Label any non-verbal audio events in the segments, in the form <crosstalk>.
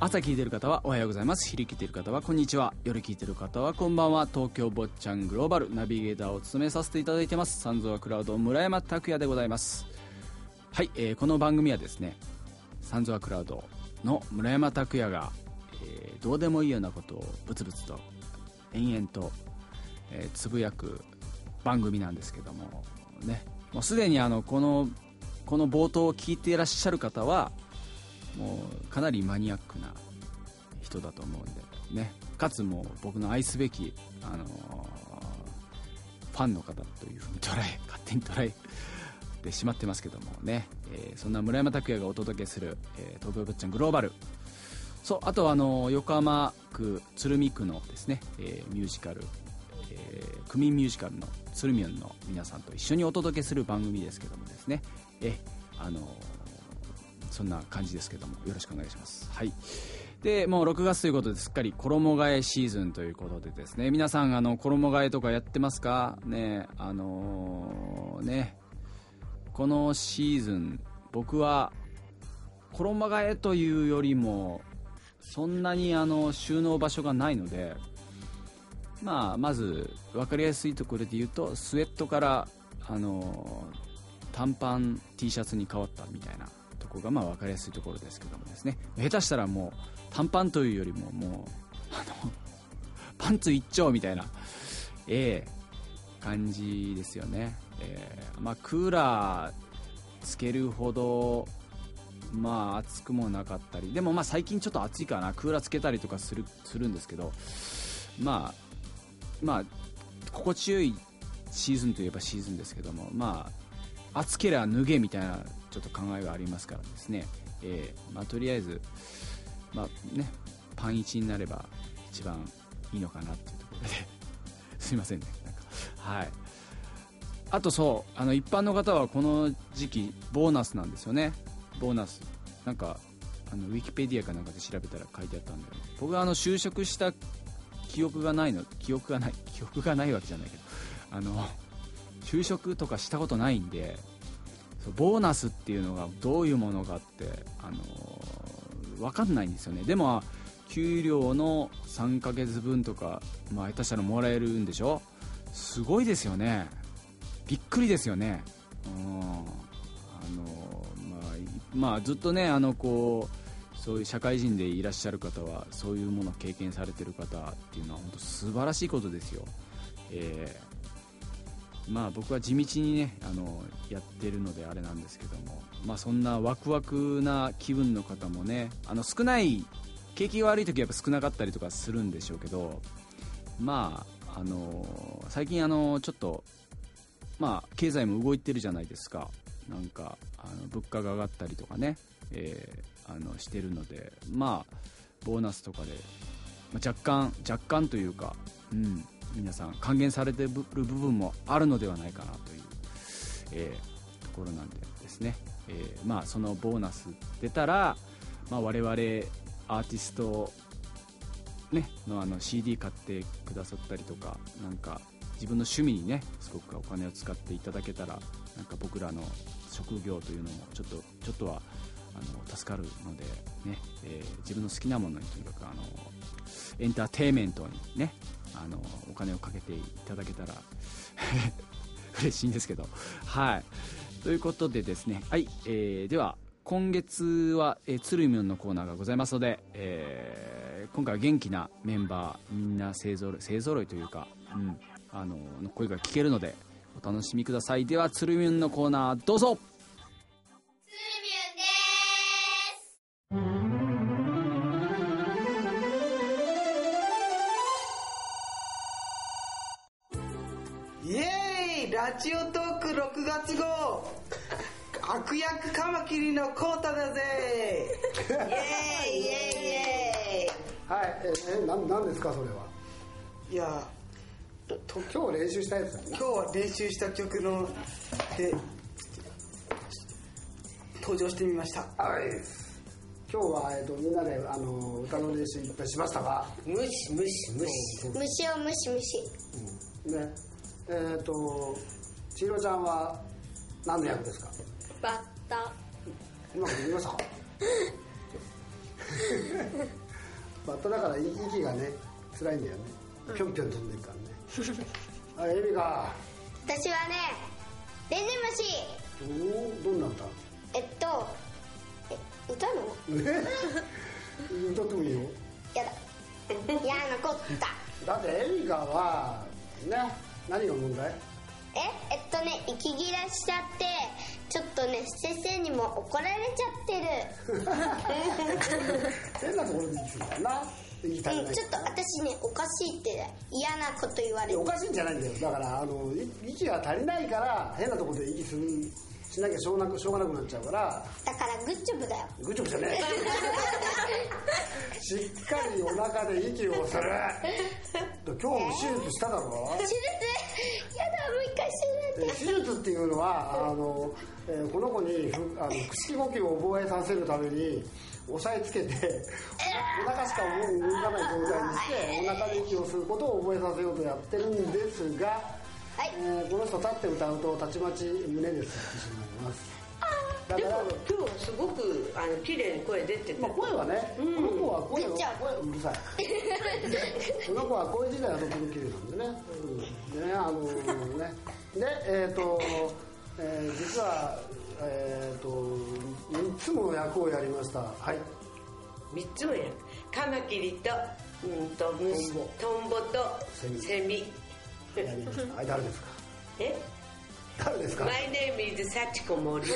朝聞いてる方はおはようございます。昼聞いてる方はこんにちは。夜聞いてる方はこんばんは。東京坊ちゃんグローバル。ナビゲーターを務めさせていただいてます。三蔵クラウド村山拓也でございます。はい、えーこの番組はですね三蔵クラウドの村山拓也が、えーどうでもいいようなことをブツブツと延々と、えーつぶやく番組なんですけどもね。もうすでにあのこのこの冒頭を聞いていらっしゃる方はもうかなりマニアックな人だと思うんでね。かつもう僕の愛すべき、あのーファンの方というふうに捉え勝手に捉えてしまってますけどもね、えーそんな村山拓也がお届けする、えー東京ぶっちゃんグローバル。そうあとはあの横浜区鶴見区のですね、えーミュージカル、えー区民ミュージカルの鶴見の皆さんと一緒にお届けする番組ですけどもですね。えあのーそんな感じですけどもよろしくお願いします。はい。でもう6月ということですっかり衣替えシーズンということでですね。皆さんあの衣替えとかやってますか？ねあのーね。このシーズン僕は衣替えというよりもそんなにあの収納場所がないのでまあまず分かりやすいところで言うとスウェットからあの短パン T シャツに変わったみたいなところがまあ分かりやすいところですけどもですね。下手したらもう短パンというよりももうあのパンツ一丁みたいなええ。感じですよね、ええまあクーラーつけるほどまあ暑くもなかったり。でもまあ最近ちょっと暑いかな。クーラーつけたりとかするするんですけどまあまあ心地よいシーズンといえばシーズンですけどもまあ暑ければ脱げみたいなちょっと考えがありますからですね、えーまあ、とりあえず、まあね、パン1になれば一番いいのかなっていうところで。<laughs> すいませんね。はい。あとそうあの一般の方はこの時期ボーナスなんですよね。ボーナス。なんかあのウィキペディアかなんかで調べたら書いてあったんだよ。僕はあの就職した記憶がないの記憶がない <laughs> 記憶がないわけじゃないけどあの就職とかしたことないんでボーナスっていうのがどういうものかってあの分かんないんですよね。でも給料の3ヶ月分とか、まあ、下手したらもらえるんでしょ？すごいですよね。びっくりですよね。うん。あのまあまあずっとねあのこうそういう社会人でいらっしゃる方はそういうものを経験されてる方っていうのは本当素晴らしいことですよ、えーまあ僕は地道にねあのやってるのであれなんですけどもまあそんなワクワクな気分の方もねあの少ない景気が悪い時はやっぱ少なかったりとかするんでしょうけどまああの最近あのちょっとまあ経済も動いてるじゃないですか。なんかあの物価が上がったりとかね、えーあのしてるのでまあボーナスとかで、まあ若干若干というかうん皆さん還元されてる部分もあるのではないかなという、えーところなんでですね、えーまあそのボーナス出たら、まあ、我々アーティストね、のあの CD 買ってくださったりとかなんか自分の趣味にねすごくお金を使っていただけたらなんか僕らの職業というのもちょっとちょっとはあの助かるので、ねえー自分の好きなものにとにかくあのエンターテインメントにねあのお金をかけていただけたら <laughs> 嬉しいんですけど。はい。ということでですねはい、えーでは今月は、えー、鶴見のコーナーがございますので、えー今回は元気なメンバーみんな勢ぞろい勢ぞろいというか、うん、あのの声が聞けるのでお楽しみください。では鶴見のコーナーどうぞ。イエーイ。ラジオトーク6月号。悪役カマキリのコータだぜ。イエーイイエーイイエはい、えー、ななんですかそれは？いやとと今日練習したやつだ今日は練習した曲ので登場してみました。はい。今日は、えっとみんなであの歌の練習いっぱいしましたが、むしむしむし虫をムシムシね。えっ、と千尋ちゃんは何の役ですか？バッタ。うまくできましたか？<laughs> バッタだから息がね辛いんだよね。ぴょんぴょん飛んでるからね。<laughs> あエミか私はねレジムシおおどんな歌えっとえ歌うの？ね？<laughs> 歌ってもいいよやだ。嫌なこった。だってエミカはね何が問題？ええっとね息切らしちゃってちょっとね先生にも怒られちゃってる。変なところで息するんだよな。息足りないうん、ちょっと私ねおかしいって嫌なこと言われて。おかしいんじゃないんだよ。だからあのい息が足りないから変なところで息するしなきゃしょうなくしょうがなくなっちゃうから。だからグッジョブだよ。グッジョブじゃねえ。<laughs> しっかりお腹で息をする。今日も手術しただろ？手術？やだもう一回え手術手術っていうのはあの、えーこの子にふあの口呼吸を覚えさせるために押さえつけてお腹しか動かない状態にしてお腹で息をすることを覚えさせようとやってるんですが、はい。えーこの人立って歌うとたちまち胸で吸ってしまいますだでも今日はすごくあの綺麗に声出てたまあ、声はね、この子は声声うるさい。<laughs> この子は声自体はとても綺麗なんでね,、うん、でねあのね。でえっ、と、えー実はえっ、と3つも役をやりました。はい。三つもやる。カマキリとうんと虫トンボとセミ。セミやりましたはい誰ですか？え？誰ですか？My name is 幸子森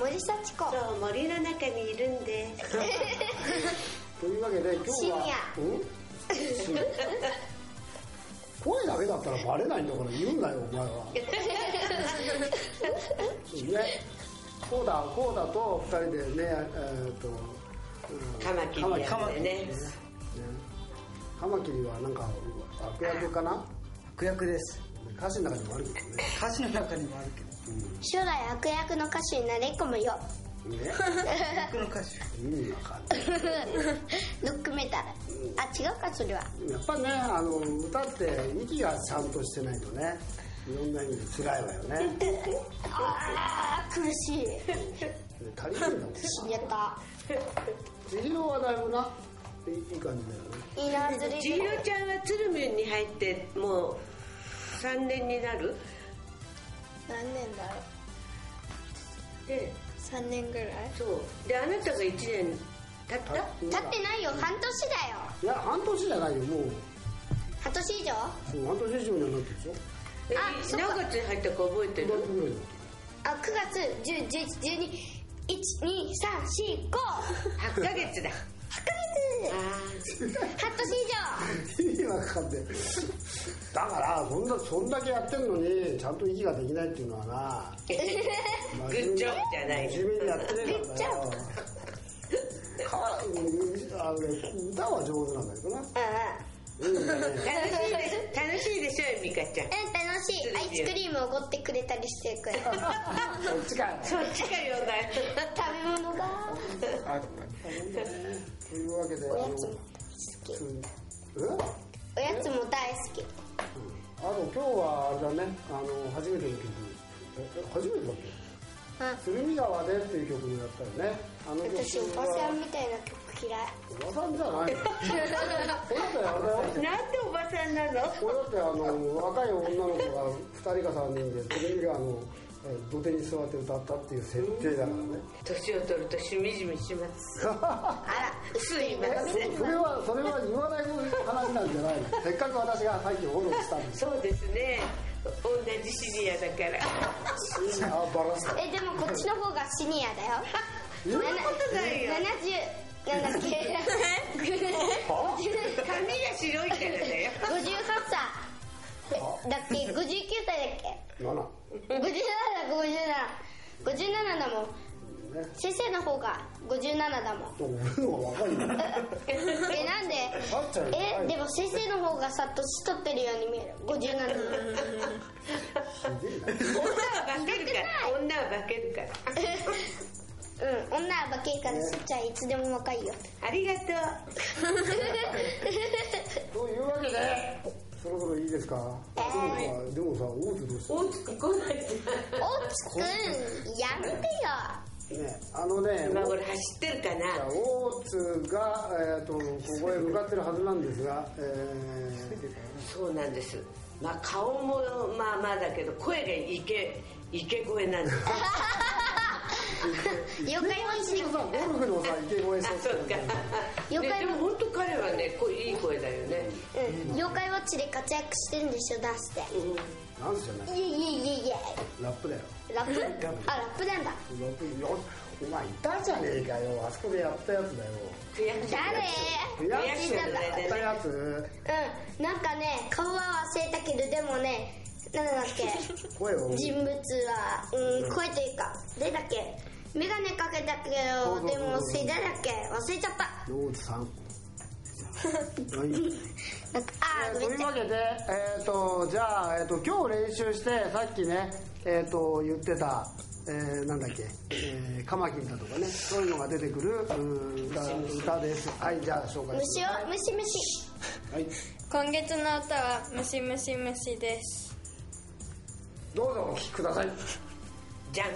森幸子。そう森の中にいるんです。<laughs> というわけで今日はうん？声だけだったらバレないんだから言うんだよお前は。<laughs> ね。こうだこうだと二人でねえっ、と、うんカマキリやってねカマキリはなんか悪役かな？悪役です。歌詞の中にもあるけどね。歌詞の中にもあるけど。将来悪役の歌手になれっかもよ。ね僕の歌手。意味わかんない。ノックメタル。あ違うかそれは。やっぱねあの歌って息がちゃんとしてないとねいろんな意味で辛いわよね。あー苦しい。足りないんだもん死んじゃった。千尋はだいぶないい感じだよね。いいなずり千尋ちゃんは鶴見に入ってもう3年になる？何年だろでう3年ぐらい？そう。であなたが1年経った？経ってないよ。半年だよ。いや半年じゃないよもう。半年以上？もう半年以上にはなってるでしょえあ何月に入ったか覚えてる？あ9月10 11 12 1 2 3 4 5 8ヶ月だ。8ヶ月？半年以意味わかんないだからそんなそんだけやってんのにちゃんと息ができないっていうのはな。グッジョブじゃない。真面目にやってねえから。だよかうんあのね歌は上手なんだけどな上うん。うんだね楽しいで楽しいでしょエミカちゃん。うん楽しい。アイスクリームおごってくれたりしてくれる <laughs> そっちかよ。そっちかよだよ食べ物が。あというわけでおやつも大好き。うんおやつも大好き。あと今日はあれだね。あの初めての曲。ええ初めてだっけ？うん。鶴見川でっていう曲をやったよね。あの私おばさんみたいな曲嫌い。おばさんじゃないよ。<laughs> なんでおばさんなの？これだってあの若い女の子が2人か3人で鶴見川のえ土手に座って歌ったっていう設定だからね。年を取るとしみじみします。あらすいまえせんそれはそれは言わない話なんじゃない。の <laughs> せっかく私がさっきフォローしたんですそうですね。同じシニアだから。あバラしたえでもこっちの方がシニアだよ。言うことないよ。70なんだっけ髪が白いからだよ。58歳。だっけ？59歳だっけ？7 57だ57 57だもん。ね先生の方が57だもん。俺の方が若いよ。<laughs> えなんで？あっちゃんよえでも先生の方がさ年取ってる。ように見える57化けるから。女は化けるから。うん。女は化けるからすっちゃんいつでも若いよ。ありがとう。<laughs> というわけでそろそろいいですか、でもさでもさ大津どうし大津く来ない大津くんやめてよ。たねあのね今頃走ってるかな。大津が、えー、とここへ向かってるはずなんですが、えそうなんです。まあ顔もまあまあだけど声がイケイケ声なんです <laughs> 妖怪ウォッチゴルフのさ池越えあそうそうか。妖怪も本当彼はね声いい声だよね。うん。妖怪ウォッチで活躍してるんでしょダンスでなんすじゃないイエイイエイイエイイエラップだよ。イラップ。あラップなんだ。ラップ。よお前いたじゃねえかよあそこでやったやつだよ。誰？ややったねやつ。うん。なんかね顔は忘れたけどでもねなんだっけ？声を。人物は、うん、声というか誰だっけ？眼鏡かけたけどでもそれ誰だっけ？忘れちゃった。大津さん。はいなんかあーごといいうわけで、えー、とじゃあ、えー、と今日練習してさっきね、えー、と言ってた、えーなんだっけ、えーカマキリだとかね。そういうのが出てくるうん歌歌です。はいじゃあ紹介して虫を虫虫。はい。今月の歌は「ムシムシムシ」です。どうぞお聴きください。じゃん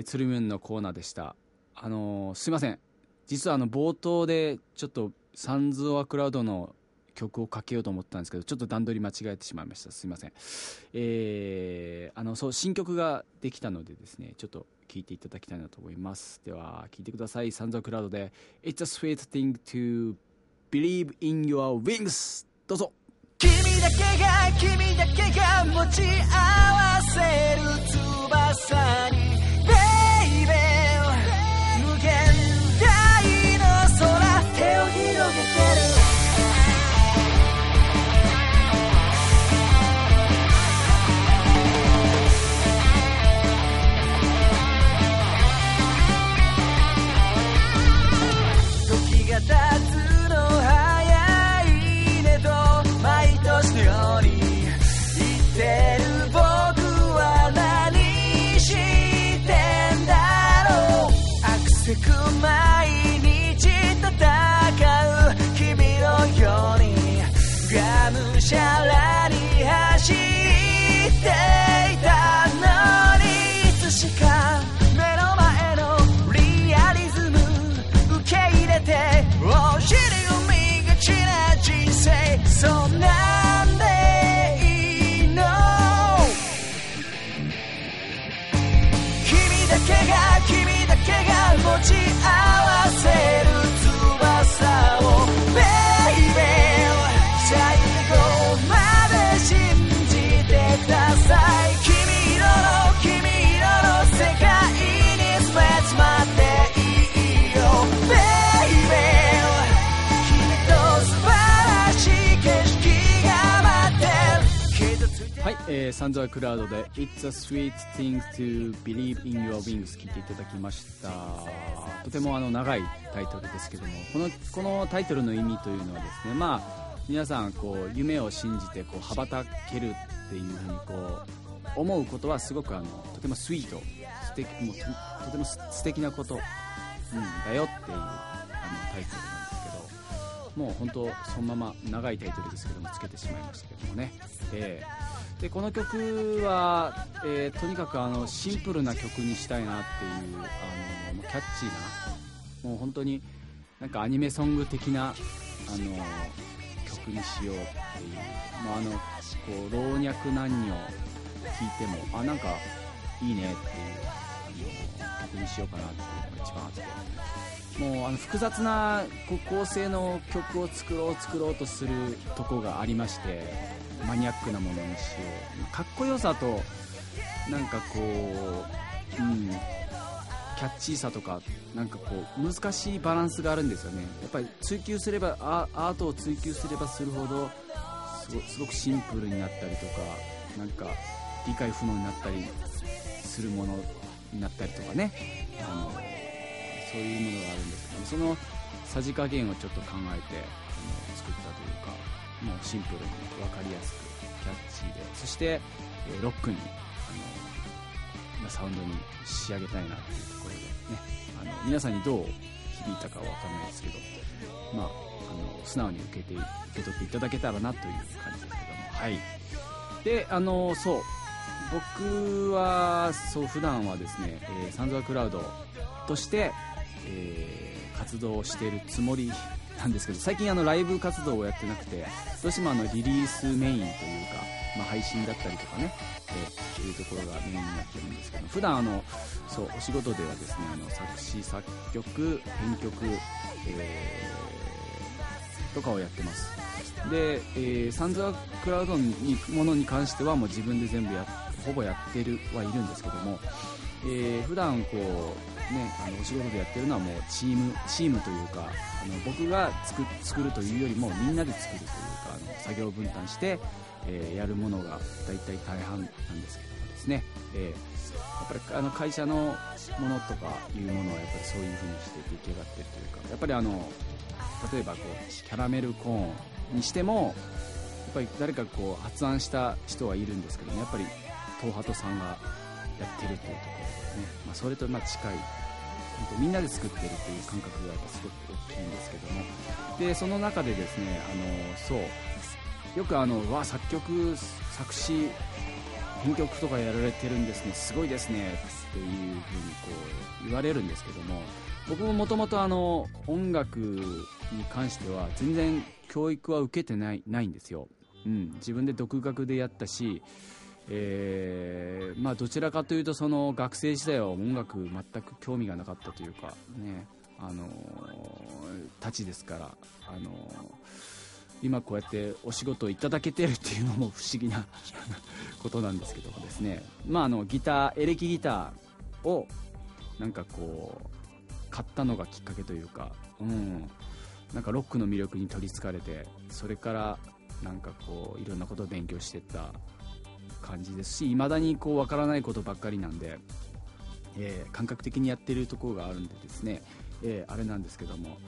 ー、鶴見のコーナーでした。あのーすいません。実はあの冒頭でちょっとサンズ・オア・クラウドの曲をかけようと思ったんですけどちょっと段取り間違えてしまいました。すいません。えー、あのそう新曲ができたのでですねちょっと聴いていただきたいなと思います。では聴いてください。サンズ・オア・クラウドで「It's a sweet thing to believe in your wings」どうぞ。君だけが君だけが持ち合わせる翼にえ、サンズアクラウドで「It's a sweet thing to believe in your wings」聞いていただきました。とてもあの長いタイトルですけどもこのこのタイトルの意味というのはですねまあ皆さんこう夢を信じてこう羽ばたけるっていうふうにこう思うことはすごくあのとてもスイート素敵もうとても素敵なこと、うん、だよっていうあのタイトルなんですけどもう本当そのまま長いタイトルですけどもつけてしまいましたけどもね、えでこの曲は、えーとにかくあのシンプルな曲にしたいなっていうあのもうキャッチーなもう本当になんかアニメソング的なあの曲にしようっていう、まあ、あのこう老若男女聞いてもあなんかいいねっていうあの曲にしようかなっていうのが一番あって。もうあの複雑なこう構成の曲を作ろう作ろうとするとこがありましてマニアックなものにしよう。かっこよさとなんかこううんキャッチーさとかなんかこう難しいバランスがあるんですよね。やっぱり追求すればアートを追求すればするほどすごすごくシンプルになったりとかなんか理解不能になったりするものになったりとかね。あのそういうものがあるんですけどそのさじ加減をちょっと考えてもうシンプルに分かりやすくキャッチーでそして、えロックにあのサウンドに仕上げたいなっていうところでね。あの皆さんにどう響いたかは分かんないですけどまああの素直に受けて受け取っていただけたらなという感じですけども。はい。であのそう。僕はそう普段はですね、えーサンズアクラウドとして、えー活動しているつもりなんですけど最近あのライブ活動をやってなくてどうしてもあのリリースメインというか、まあ、配信だったりとかね、えーいうところがメインになってるんですけど普段あのそうお仕事ではですねあの作詞作曲編曲、えーとかをやってます。で、えーサンズアクラウドにものに関してはもう自分で全部やほぼやってるはいるんですけども、えー普段こうねあのお仕事でやってるのはもうチームチームというかあの僕が作作るというよりもみんなで作るというかあの作業分担して、えーやるものが大体大半なんですけどもですね、えーやっぱりあの会社のものとかいうものはやっぱりそういう風にして出来上がってるというかやっぱりあの例えばこうキャラメルコーンにしてもやっぱり誰かこう発案した人はいるんですけどもやっぱり東ハトさんがやってるというところでね、まあ、それとまあ近い。本当みんなで作ってるっていう感覚がやっぱすごく大きいんですけども。でその中でですねあのそう。よくあのわ作曲作詞編曲とかやられてるんですね。すごいですね。っていうふうにこう言われるんですけども。僕ももともとあの音楽に関しては全然教育は受けてないないんですよ、うん、自分で独学でやったし、えーまあ、どちらかというとその学生時代は音楽全く興味がなかったというかねあのたちですからあの今こうやってお仕事をいただけてるっていうのも不思議な <laughs> ことなんですけどもですね、まあ、あのギターエレキギターをなんかこう買ったのがきっかけというか、うん、なんかロックの魅力に取りつかれてそれからなんかこういろんなことを勉強してった感じですしいまだにこう分からないことばっかりなんで、えー感覚的にやってるところがあるんでですね、えーあれなんですけども、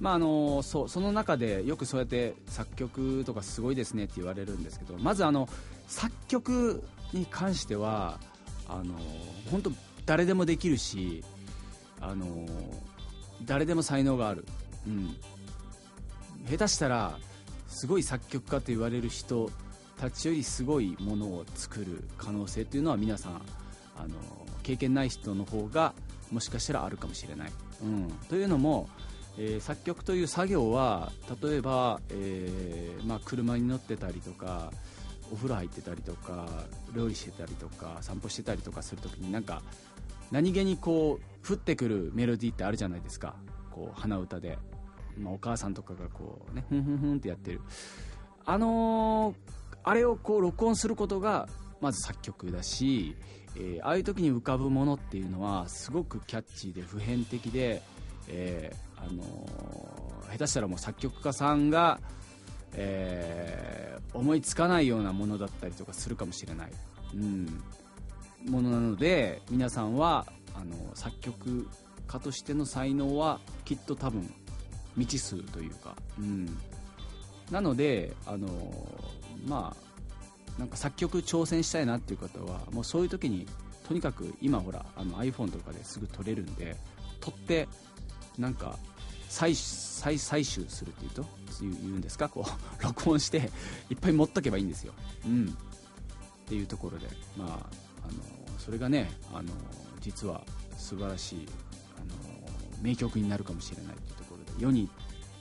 まああのそその中でよくそうやって作曲とかすごいですねって言われるんですけどまずあの作曲に関してはあの本当誰でもできるしあの誰でも才能がある、うん、下手したらすごい作曲家と言われる人たちよりすごいものを作る可能性というのは皆さんあの経験ない人の方がもしかしたらあるかもしれない、うん、というのも、えー作曲という作業は例えば、えーまあ、車に乗ってたりとかお風呂入ってたりとか料理してたりとか散歩してたりとかするときになんか何気にこう降ってくるメロディーってあるじゃないですか。こう鼻歌で、まあ、お母さんとかがこうねふんふんふんってやってる。あのーあれをこう録音することがまず作曲だし、えーああいう時に浮かぶものっていうのはすごくキャッチーで普遍的で、えーあのー下手したらもう作曲家さんがえ思いつかないようなものだったりとかするかもしれない、うん、ものなので皆さんはあの作曲家としての才能はきっと多分未知数というか、うん、なのであのまあなんか作曲挑戦したいなっていう方はもうそういう時にとにかく今ほらあの iPhone とかですぐ撮れるんで撮ってなんか採採採集するっていうと言う言うんですか？こう <laughs> 録音していっぱい持っとけばいいんですよ、うん、っていうところでまああのそれがねあの実は素晴らしいあの名曲になるかもしれないというところで世に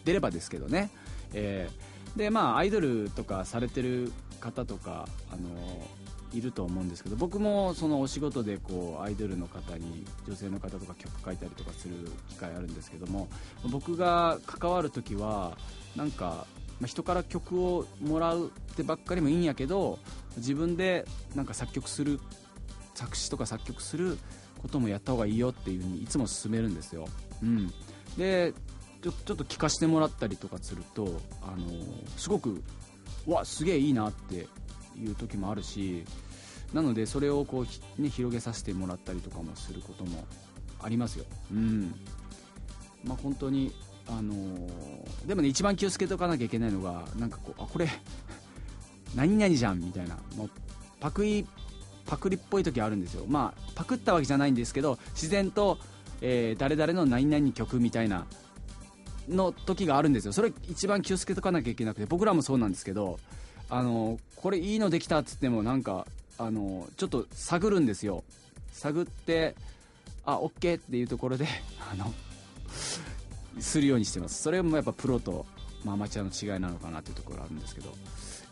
出ればですけどね、えーでまあアイドルとかされてる方とかあのいると思うんですけど僕もそのお仕事でこうアイドルの方に女性の方とか曲書いたりとかする機会あるんですけども僕が関わる時はなんか、ま人から曲をもらうってばっかりもいいんやけど自分でなんか作曲する作詞とか作曲することもやった方がいいよっていう風にいつも勧めるんですよ、うん、でちょちょっと聞かせてもらったりとかするとあのすごくわすげえいいなっていう時もあるしなのでそれをこう、ね、広げさせてもらったりとかもすることもありますよ。うん。まあ本当にあのでもね一番気をつけておかなきゃいけないのがなんかこうあこれ何々じゃんみたいなもうパクリパクリっぽい時あるんですよ。まあパクったわけじゃないんですけど自然と、えー誰々の何々曲みたいなの時があるんですよ。それ一番気をつけとかなきゃいけなくて僕らもそうなんですけどあのこれいいのできたっつってもなんかあのちょっと探るんですよ。探ってあオッケーっていうところで <laughs> あのするようにしてます。それもやっぱプロと、まあ、アマチュアの違いなのかなっていうところあるんですけど、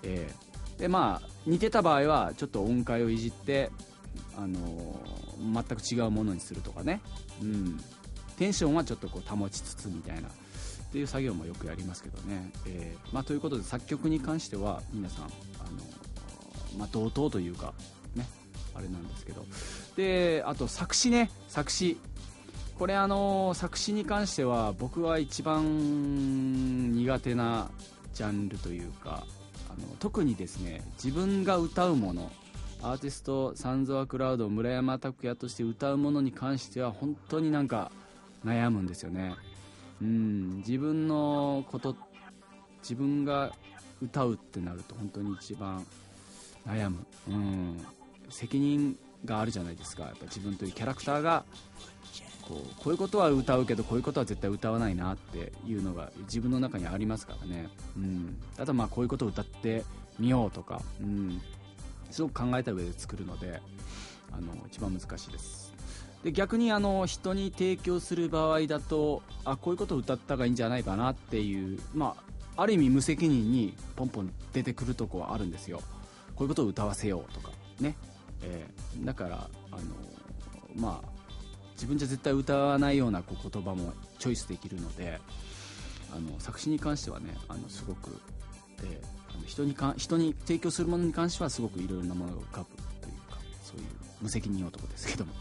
えーでまあ似てた場合はちょっと音階をいじってあの全く違うものにするとかね、うん、テンションはちょっとこう保ちつつみたいな。っていう作業もよくやりますけどね、えーまあ、ということで作曲に関しては皆さんあの、まあ、同等というかねあれなんですけど。であと作詞ね。作詞。これあの作詞に関しては僕は一番苦手なジャンルというかあの特にですね自分が歌うものアーティストサンズワクラウド村山拓也として歌うものに関しては本当になんか悩むんですよね。うん。自分のこと自分が歌うってなると本当に一番悩む、うん、責任があるじゃないですか。やっぱ自分というキャラクターがこうこういうことは歌うけどこういうことは絶対歌わないなっていうのが自分の中にありますからね、うん、あとまあこういうことを歌ってみようとか、うん、すごく考えた上で作るのであの一番難しいです。で逆にあの人に提供する場合だとあこういうことを歌った方がいいんじゃないかなっていう、まあ、ある意味無責任にポンポン出てくるとこはあるんですよ。こういうことを歌わせようとかね、えーだからあのまあ自分じゃ絶対歌わないようなこう言葉もチョイスできるのであの作詞に関してはねあのすごく、えーあの人にか人に提供するものに関してはすごくいろいろなものが浮かぶというかそういう無責任男ですけども、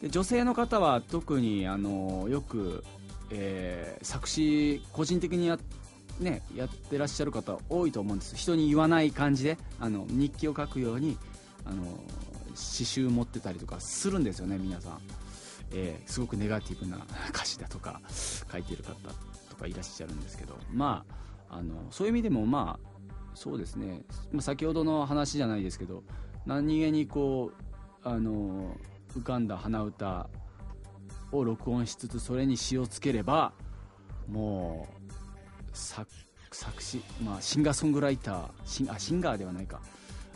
で女性の方は特にあのよく、えー作詞個人的にや,、ね、やってらっしゃる方多いと思うんです。人に言わない感じであの日記を書くようにあの詩集持ってたりとかするんですよね皆さん、えーすごくネガティブな歌詞だとか書いてる方とかいらっしゃるんですけど。まああのそういう意味でもまあそうですね、先ほどの話じゃないですけど何気にこうあの浮かんだ鼻歌を録音しつつそれに詩をつければもう作作詞、まあ、シンガーソングライターシンあシンガーではないか。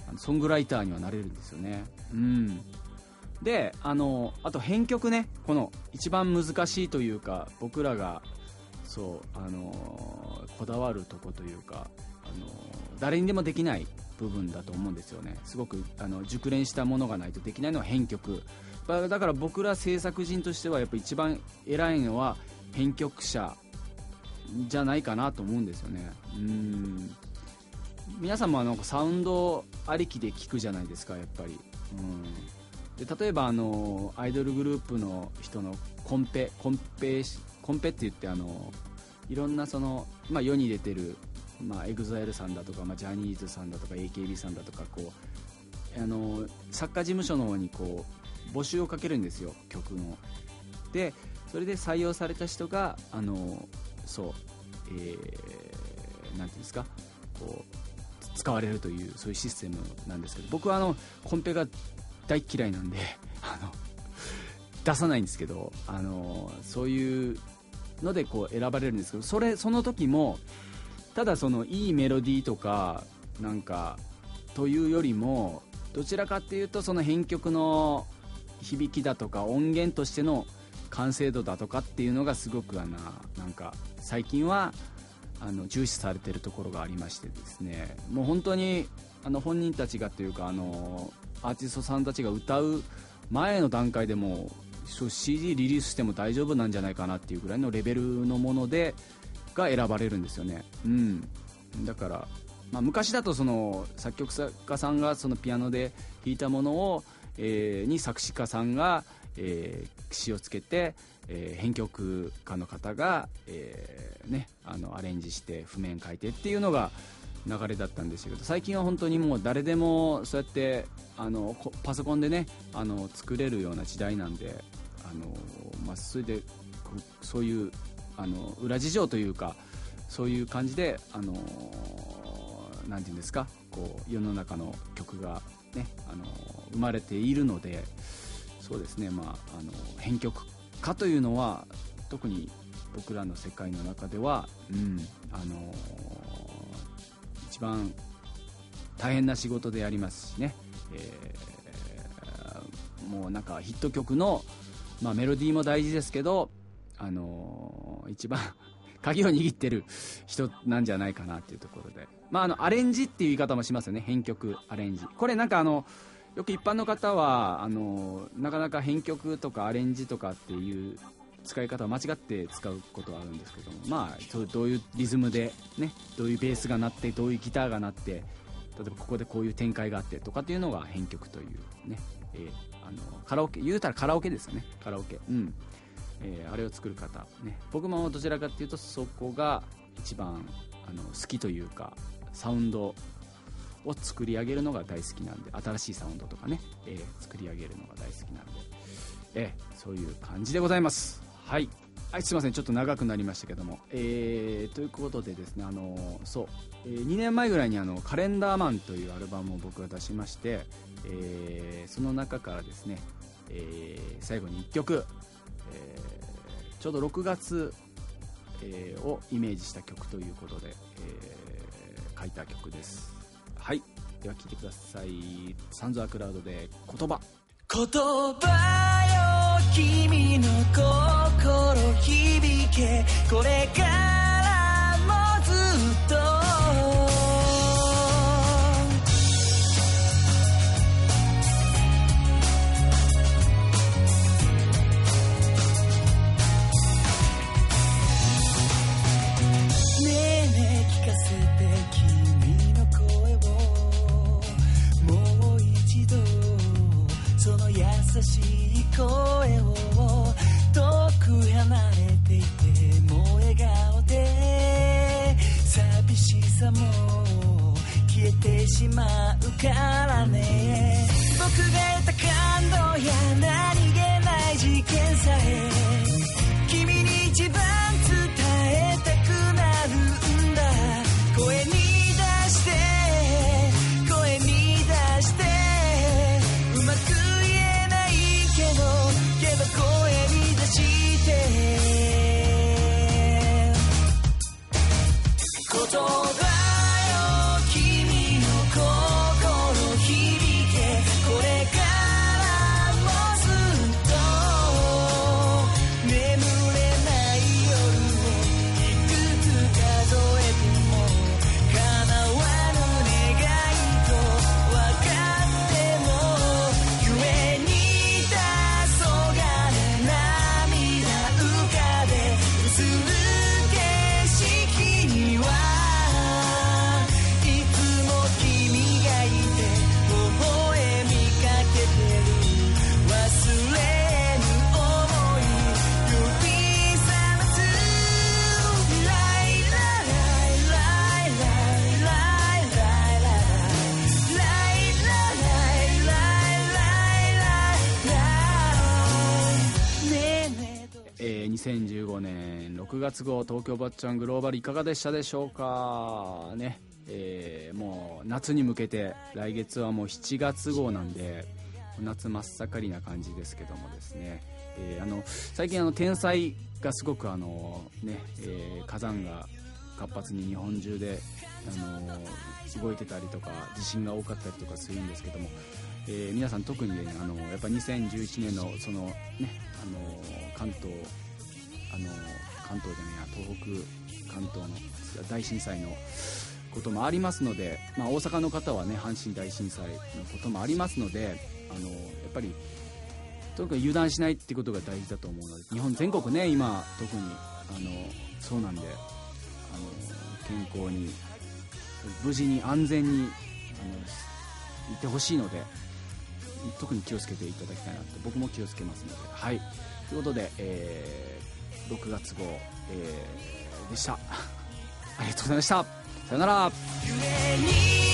あのソングライターにはなれるんですよね。うん。であのあと編曲ね。この一番難しいというか僕らがそうあのこだわるとこというかあの誰にでもできない部分だと思うんですよね。すごくあの熟練したものがないとできないのは編曲。だから僕ら制作人としてはやっぱ一番偉いのは編曲者じゃないかなと思うんですよね。うん。皆さんもあのサウンドありきで聞くじゃないですかやっぱり、うん、で例えばあのアイドルグループの人のコンペコンペコンペって言ってあのいろんなその、まあ、世に出てるまあ、エグザイルさんだとか、まあ、ジャニーズさんだとか AKB さんだとかこうあの作家事務所の方にこう募集をかけるんですよ曲の。でそれで採用された人があのそうえーていうんですかこう使われるというそういうシステムなんですけど僕はあのコンペが大嫌いなんで <laughs> あの出さないんですけどあのそういうのでこう選ばれるんですけどそれその時もただそのいいメロディーとかなんかというよりもどちらかっていうとその編曲の響きだとか音源としての完成度だとかっていうのがすごくあのなんか最近はあの重視されてるところがありましてですね。もう本当にあの本人たちがというかあのアーティストさんたちが歌う前の段階でも CD リリースしても大丈夫なんじゃないかなっていうぐらいのレベルのものでが選ばれるんですよね、うん、だから、まあ、昔だとその作曲家さんがそのピアノで弾いたものを、えーに作詞家さんが、えー詞をつけて、えー編曲家の方が、えーね、あのアレンジして譜面書いてっていうのが流れだったんですけど最近は本当にもう誰でもそうやってあのパソコンでねあの作れるような時代なんであの、まあ、それでそういうあの裏事情というかそういう感じであのなんていうんですかこう世の中の曲がねあの生まれているのでそうですねまああの編曲家というのは特に僕らの世界の中では、うんあの一番大変な仕事でありますしね、えーもうなんかヒット曲の、まあ、メロディーも大事ですけど、あの一番鍵を握ってる人なんじゃないかなっていうところで、まあ、あのアレンジっていう言い方もしますよね。編曲アレンジ。これなんかあのよく一般の方はあのなかなか編曲とかアレンジとかっていう使い方を間違って使うことはあるんですけども。まあそうどういうリズムでねどういうベースが鳴ってどういうギターが鳴って例えばここでこういう展開があってとかっていうのが編曲というね、えーあのカラオケ言うたらカラオケですよね。カラオケ。うん、えーあれを作る方ね。僕もどちらかっていうとそこが一番あの好きというかサウンドを作り上げるのが大好きなんで新しいサウンドとかね、えー作り上げるのが大好きなんで、えーそういう感じでございます。はい。はい、すいません。ちょっと長くなりましたけども、えーということでですねあのそう、え2年前ぐらいにあの「カレンダーマン」というアルバムを僕が出しまして、えーその中からですね、えー最後に1曲、えーちょうど6月、えーをイメージした曲ということで、えー書いた曲です。はい。では聴いてください。サンズアクラウドで「言葉」言葉よ君の心響け。これか優しい声を遠く離れていてもう笑顔で寂しさも消えてしまうからね。僕が得た感動や何気ない事件さえ君に一番2015年6月号東京坊ちゃんグローバルいかがでしたでしょうか？ねえーもう夏に向けて来月はもう7月号なんで夏真っ盛りな感じですけどもですね、えーあの最近あの天才がすごくあの、ねえー火山が活発に日本中であの動いてたりとか地震が多かったりとかするんですけども、えー皆さん特にねあのやっぱ2011年のそのねあの関東あの関東じゃないや東北関東の大震災のこともありますので、まあ、大阪の方はね阪神大震災のこともありますのであのやっぱりとにかく油断しないってことが大事だと思うので日本全国ね今特にあのそうなんであの健康に無事に安全にあのいてほしいので特に気をつけていただきたいなって僕も気をつけますので。はい。ということで、えー6月号、えーでした。<laughs> ありがとうございました。さよなら。夢に